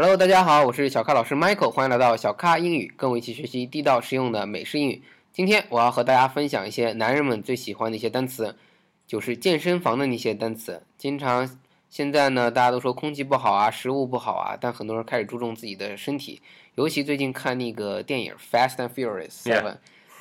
Hello，大家好，我是小咖老师 Michael，欢迎来到小咖英语，跟我一起学习地道实用的美式英语。今天我要和大家分享一些男人们最喜欢的一些单词，就是健身房的那些单词。经常现在呢，大家都说空气不好啊，食物不好啊，但很多人开始注重自己的身体。尤其最近看那个电影《Fast and Furious Seven》，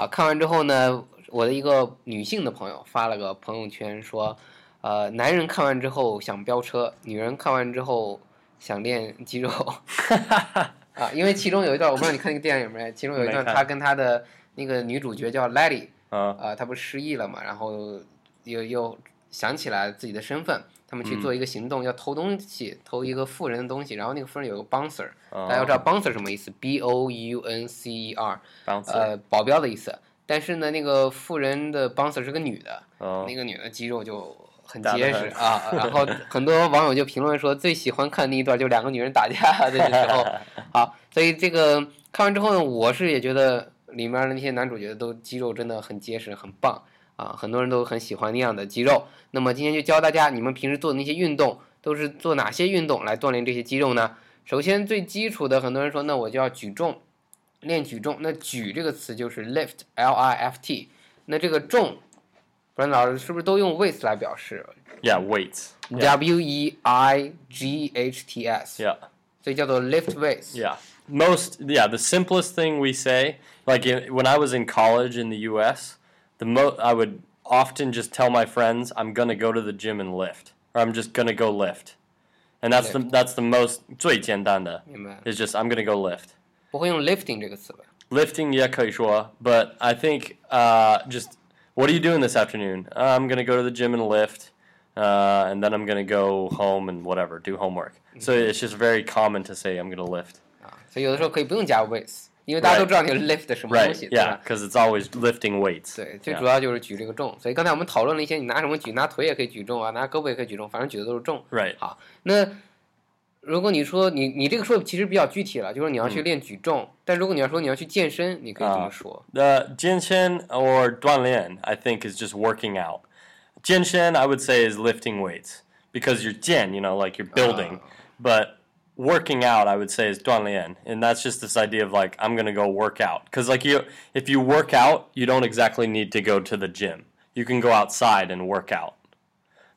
啊，看完之后呢，我的一个女性的朋友发了个朋友圈说，呃，男人看完之后想飙车，女人看完之后。想练肌肉 啊，因为其中有一段我不知道你看那个电影没？其中有一段他跟他的那个女主角叫 Lady，啊，他不是失忆了嘛，然后又又想起来自己的身份，他们去做一个行动，要偷东西，偷一个富人的东西，然后那个富人有个 bouncer，大家要知道 bouncer 什么意思？B O U N C E R，呃，保镖的意思。但是呢，那个富人的 bouncer 是个女的，那个女的肌肉就。很结实啊，然后 很多网友就评论说，最喜欢看那一段就两个女人打架的时候。好，所以这个看完之后呢，我是也觉得里面的那些男主角都肌肉真的很结实，很棒啊，很多人都很喜欢那样的肌肉。那么今天就教大家，你们平时做的那些运动都是做哪些运动来锻炼这些肌肉呢？首先最基础的，很多人说，那我就要举重，练举重。那举这个词就是 lift，L I F T。那这个重。不然老师是不是都用 weights 来表示？Yeah, weights. W E I G H T S. Yeah. 所以叫做 lift weights. Yeah. Most yeah, the simplest thing we say, like when I was in college in the U.S., the mo I would often just tell my friends I'm gonna go to the gym and lift, or I'm just gonna go lift, and that's lift. the that's the most 最简单的 is just I'm gonna go lift. 不会用 lifting 这个词吧？Lifting 也可以说，but I think uh just what are you doing this afternoon? Uh, I'm gonna go to the gym and lift, uh, and then I'm gonna go home and whatever, do homework. So mm-hmm. it's just very common to say I'm gonna lift. 啊，所以有的时候可以不用加 weights，因为大家都知道你 lift 什么东西，对吧？Because it's always lifting weights. 对，最主要就是举这个重。所以刚才我们讨论了一些，你拿什么举，拿腿也可以举重啊，拿胳膊也可以举重，反正举的都是重。Right. 好，那 如果你说你你这个说其实比较具体了，就是你要去练举重，嗯、但如果你要说你要去健身，你可以这么说。呃，健身 or 锻炼，I think is just working out. 健身 I would say is lifting weights because you're 健，you know, like you're building, but working out I would say is 锻炼 and that's just this idea of like I'm gonna go work out because like you if you work out you don't exactly need to go to the gym you can go outside and work out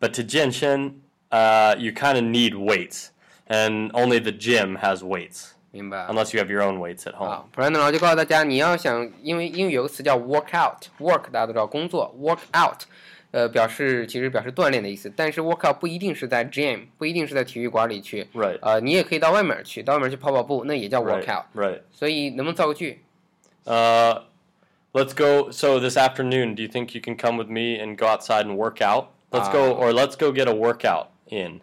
but to 健身 uh, you kind of need weights and only the gym has weights. 明白。Unless you have your own weights at home. 啊，不然呢，我就告诉大家，你要想，因为英语有个词叫 work out，work 大家都知道工作，work out，呃，表示其实表示锻炼的意思。但是 work out 不一定是在 gym，不一定是在体育馆里去。Right. 呃，你也可以到外面去，到外面去跑跑步，那也叫 work out。Right. 所以能不能造个句？呃、uh,，Let's go. So this afternoon, do you think you can come with me and go outside and work out? Let's go, or let's go get a workout in.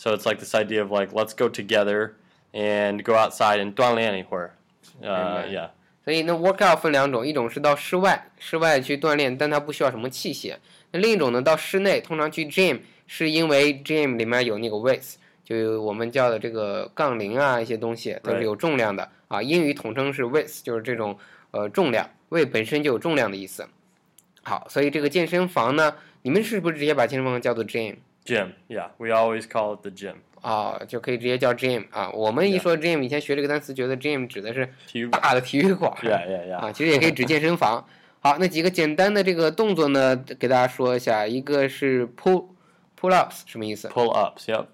So it's like this idea of like let's go together and go outside and 锻炼一会儿。呃，Yeah。所以那 workout 分两种，一种是到室外，室外去锻炼，但它不需要什么器械；那另一种呢，到室内，通常去 gym 是因为 gym 里面有那个 weights，就我们叫的这个杠铃啊，一些东西都是有重量的啊。英语统称是 weights，就是这种呃重量，weight 本身就有重量的意思。好，所以这个健身房呢，你们是不是直接把健身房叫做 gym？Gym, yeah, we always call it the gym. 啊，就可以直接叫 gym 啊。我们一说 gym，以前学这个单词，觉得 gym 指的是大的体育馆。Yeah, yeah, yeah. 啊，其实也可以指健身房。好，那几个简单的这个动作呢，给大家说一下。一个是 pull pull ups，什么意思？Pull ups, yep.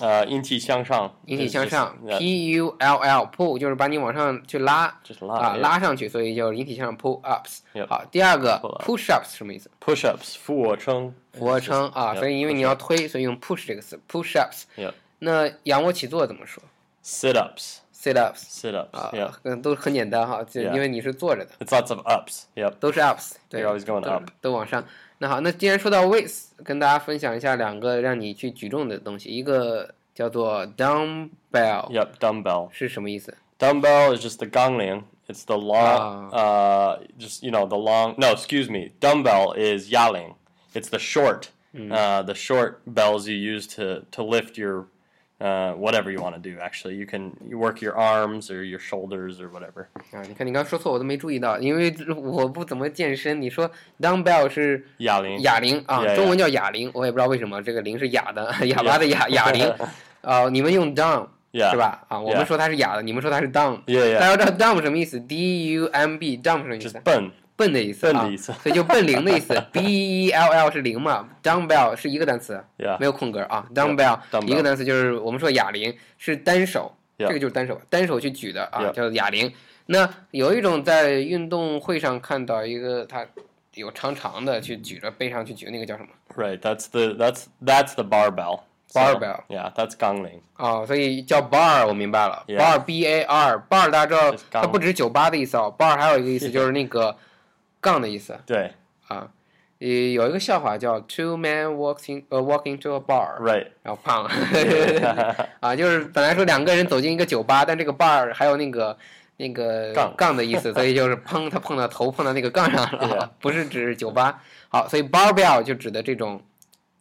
呃，引体向上，引体向上，P U L L，pull 就是把你往上去拉，啊，拉上去，所以就引体向上，pull ups。好，第二个，push ups 什么意思？push ups，俯卧撑，俯卧撑啊，所以因为你要推，所以用 push 这个词，push ups。那仰卧起坐怎么说？sit ups，sit ups，sit ups，啊，嗯，都很简单哈，就因为你是坐着的，it's lots of ups，都是 ups，对，都往上。那好，那既然说到 weights，跟大家分享一下两个让你去举重的东西，一个。叫做 dumbbell。Yep, dumbbell. 是什么意思？Dumbbell is just the 杠铃. It's the long, uh, just you know the long. No, excuse me. Dumbbell is 哑铃. It's the short, uh, the short bells you use to to lift your uh, whatever you want to do. Actually, you can you work your arms or your shoulders or whatever. 啊，你看你刚说错，我都没注意到，因为我不怎么健身。你说 dumbbell 是哑铃，哑铃啊，中文叫哑铃，我也不知道为什么这个铃是哑的，哑巴的哑哑铃。啊，你们用 dumb Yeah. 是吧？啊，我们说它是哑的，你们说它是 dumb。Yeah, 大.家知道 dumb 什么意思？D U M B，dumb 什么意思？笨。笨的意思所以就笨零的意思。B E L L 是零嘛，dumbbell 是一个单词.没有空格啊。dumbbell 一个单词就是我们说哑铃是单手.这个就是单手，单手去举的啊，叫哑铃。那有一种在运动会上看到一个他有长长的去举着背上去举，那个叫什么？Right. That's the that's that's the barbell. Barbell, yeah, that's 杠铃。哦，所以叫 bar，我明白了 bar B A R，bar 大家知道它不只是酒吧的意思哦，bar 还有一个意思就是那个杠的意思对。啊。呃，有一个笑话叫 two men walks in 呃 walking to a bar，Right. 然后胖，啊，就是本来说两个人走进一个酒吧，但这个 bar 还有那个那个杠杠的意思，所以就是砰，他碰到头碰到那个杠上了不是指酒吧。好，所以 barbell 就指的这种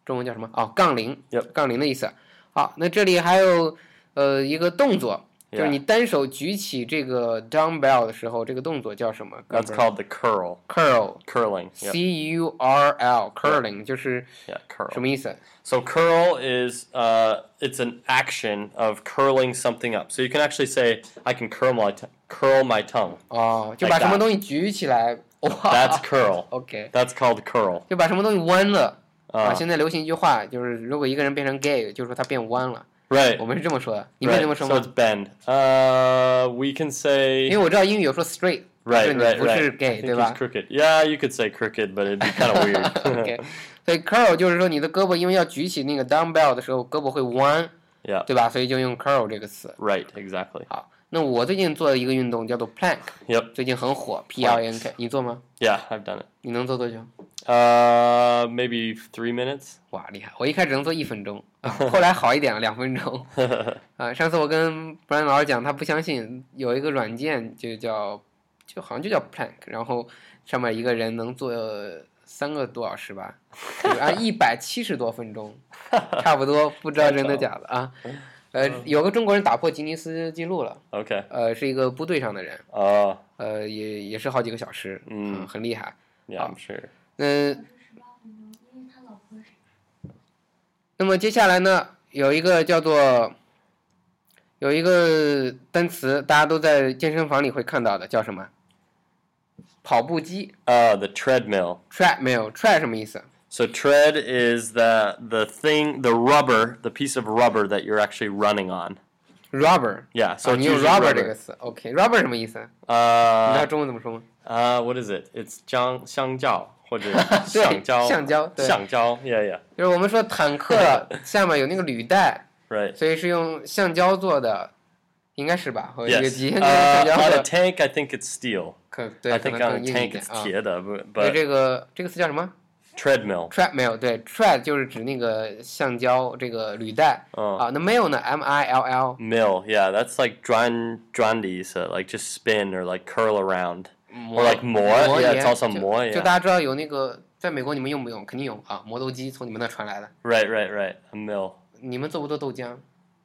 中文叫什么？哦，杠铃杠铃的意思。好，那这里还有呃一个动作，就是你单手举起这个 dumbbell 的时候，这个动作叫什么 That's called the curl. curl。 Curling. Yep. C U R L curling 就是什 Yeah, curl. 么意思？ So curl is uh, it's an action of curling something up. So you can actually say, "I can curl my t- curl my tongue." 哦，就把 Like 什么 that 东西举起来，哇 That's curl. ，OK， That's called curl. 就把什么东西弯了啊。啊现在流行一句话，就是如果一个人变成 gay，就说他变弯了。 Right. 我们是这么说的，你们也 Right. 这么说 So 吗 it's？bend. Uh, we can say 因为我知道英语有说 straight， right, 就是你 right, 不是 right. I gay， think 对 he's 吧 crooked. Yeah, you could say crooked, but it'd be kind of weird. ？OK，所以 curl 就是说你的胳膊因为要举起那个 dumbbell 的时候，胳膊会弯， yeah. 对吧？所以就用 curl 这个词。 Right. Exactly. 好， 那我最近做的一个运动叫做 plank，Yep. 最近很火，P L A N K，你做吗？Yeah, I've done it. 你能做多久？Uh, maybe three minutes. 哇，厉害！我一开始能做一分钟，啊后来好一点了，两分钟。啊，上次我跟 Brian 老师讲，他不相信，有一个软件就叫，就好像就叫 Plank，然后上面一个人能做三个多小时吧，就是按一百七十多分钟，差不多，不知道真的假的啊。呃，有个中国人打破吉尼斯纪录了，Okay. 呃，是一个部队上的人，Uh, 呃，也也是好几个小时，嗯很厉害。yeah, I'm sure. 嗯，那么接下来呢，有一个叫做有一个单词，大家都在健身房里会看到的，叫什么？跑步机 Uh, the treadmill. treadmill。tread 什么意思？So tread is the the thing, the rubber, the piece of rubber that you're actually running on. rubber。 Yeah. 啊， So 你 it's 用 usually rubber 这 rubber. 个词，OK，rubber 什么意思？你知道 Uh, 中文怎么说吗？ uh, what is it? It's 香香蕉或者对橡胶橡胶对橡胶 Yeah, yeah. 就是我们说坦克下面有那个履带， Right. 所以是用橡胶做的，应该是吧？和一个 Yes. 机，橡 Uh, 胶 on a 的， tank, I think it's steel. 可对， I 可 think 能 on 更 a 硬一 tank 点 it's 啊。铁的，but 所以 but 这个这个词叫什么 treadmill. ？treadmill，对，tread 就是指那个橡胶这个履带 Uh, 啊。那 mill 呢？M I L L， mill. Yeah, that's like dran drandies, uh, like just spin or like curl around. Or like 磨磨 Yeah, 研 it's also 就 more, 就 yeah. 大家知道有那个，在美国你们用不用？肯定有啊，磨豆机从你们那传来的。 Right, right, right. A mill. 你们做不做豆浆？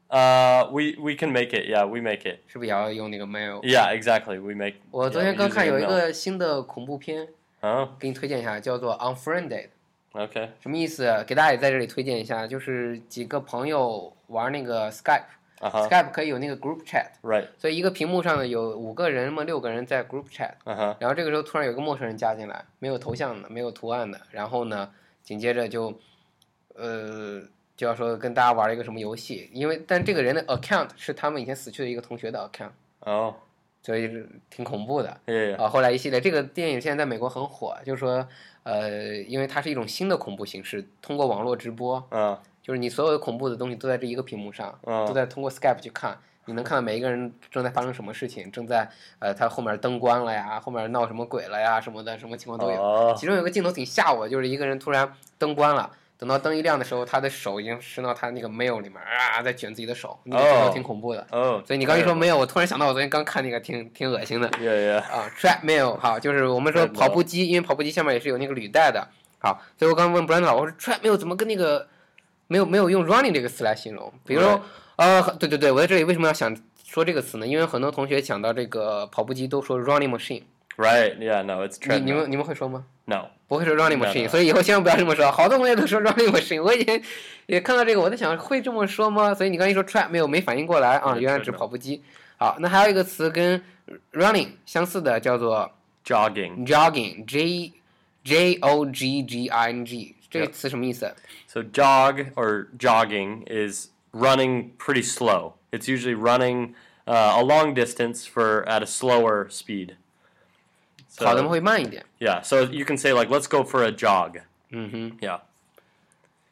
Uh, we we can make it. Yeah, we make it. 是不是也要用那个 mill？ Yeah, exactly. We make. 我昨 yeah, 天 we 刚 use 看 a 有一 mill. 个新的恐怖片， Oh, 给你推荐一下，叫做 Unfriended。okay. 什么意思？给大家也在这里推荐一下，就是几个朋友玩那个 Skype，Skype、Uh huh. 可以有那个 group chat，Right. 所以一个屏幕上呢有五个人嘛，六个人在 group huh. 然后这个时候突然有个陌生人加进来，没有头像的，没有图案的，然后呢，紧接着就，呃，就要说跟大家玩一个什么游戏，因为但这个人的 account 是他们以前死去的一个同学的 account，Oh. 所以是挺恐怖的。啊，后来一系列这个电影现在在美国很火，就是说，呃，因为它是一种新的恐怖形式，通过网络直播，Uh. 就是你所有的恐怖的东西都在这一个屏幕上，嗯都在通过 Skype 去看，你能看到每一个人正在发生什么事情，正在呃他后面灯关了呀，后面闹什么鬼了呀什么的，什么情况都有。Oh. 其中有个镜头挺吓我，就是一个人突然灯关了。等到灯一亮的时候，他的手已经伸到他那个 mail 里面啊，在卷自己的手，那个镜头哦挺恐怖的。Oh. 所以你刚一说.没有，我突然想到我昨天刚看那个挺挺恶心的。Yeah, yeah. 啊，treadmill 好，就是我们说跑步机，因为跑步机下面也是有那个履带的。好，所以我刚问 Brandon 我说 treadmill 怎么跟那个没有没有用 running 这个词来形容？比如说，呃，对对对，我在这里为什么要想说这个词呢？因为很多同学讲到这个跑步机都说 running machine，Right? Yeah. No, it's 你你 treadmill. 们你们会说吗？ No. 不会说 running No, machine， no. 所以以后千万不要这么说。好多同学都说 running machine，我以前也看到这个，我在想会这么说吗？所以你刚一说 tread 没有没反应过来啊，对原来指 treadmill 跑步机。好，那还有一个词跟 running 相似的叫做 Jogging. jogging，j j o g g i n g，这个 Yep 词什么意思？ So jog or jogging is running pretty slow. It's usually running uh, a long distance for at a slower speed. 跑的会慢一点。yeah, so you can say like, "Let's go for a jog." 嗯哼，Yeah.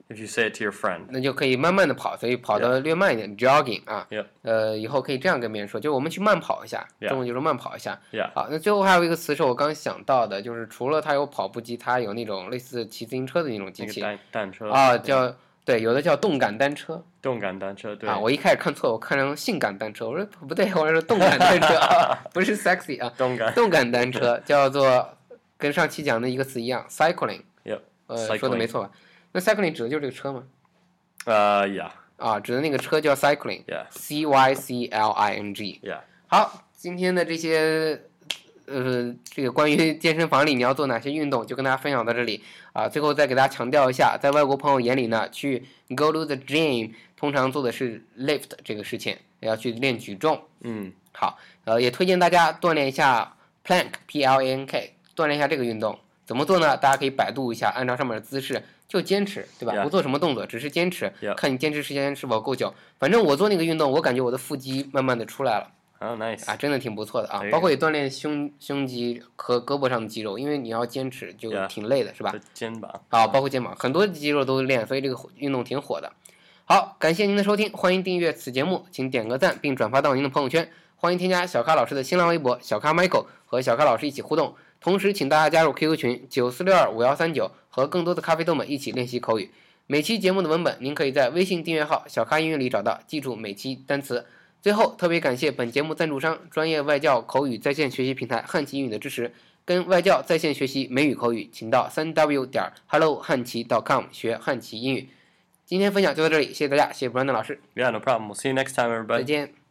If you say it to your friend. 那就可以慢慢的跑，所以跑得略慢一点，jogging 啊。Yeah. 呃，以后可以这样跟别人说，就我们去慢跑一下，Yeah 中文就是慢跑一下。Yeah. 好，那最后还有一个词是我刚想到的，就是除了它有跑步机，它有那种类似骑自行车的那种机器那个单-单车。啊，叫对，有的叫动感单车动感单车，对。啊。我一开始看错，我看成性感单车，我说不对，我说动感单车，啊，不是 sexy 啊，动感。动感单车叫做跟上期讲的一个词一样，cycling。Yep. 呃，说的没错吧？那 cycling 指的就是这个车吗？Uh, yeah. 啊，指的那个车叫 cycling。Yeah. C Y C L I N G。Yeah. 好，今天的这些呃，这个关于 健身房里你要做哪些运动，就跟大家分享到这里啊。最后再给大家强调一下，在外国朋友眼里呢，去 go to the gym 通常做的是 lift 这个事情，要去练举重。嗯，好，呃，也推荐大家锻炼一下 plank P L A N K，锻炼一下这个运动。怎么做呢？大家可以百度一下，按照上面的姿势就坚持，对吧.不做什么动作，只是坚持.看你坚持时间是否够久。反正我做那个运动，我感觉我的腹肌慢慢的出来了。Oh, nice. 啊，真的挺不错的啊包括也锻炼胸胸肌和胳膊上的肌肉，因为你要坚持就挺累的，是吧？肩膀。啊，包括肩膀，很多肌肉都练，所以这个运动挺火的。好，感谢您的收听，欢迎订阅此节目，请点个赞并转发到您的朋友圈，欢迎添加小咖老师的新浪微博小咖 Michael 和小咖老师一起互动，同时请大家加入 QQ 群九四六二五幺三九，和更多的咖啡豆们一起练习口语。每期节目的文本您可以在微信订阅号“小咖英语”里找到，记住每期单词。最后，特别感谢本节目赞助商专业外教口语在线学习平台汉奇英语的支持。跟外教在线学习美语口语，请到三 w 点 hello 汉奇 .com 学汉奇英语。今天分享就到这里，谢谢大家，谢谢 Brandon 老师，Yeah, no problem. We'll see you next time, everybody. 再见。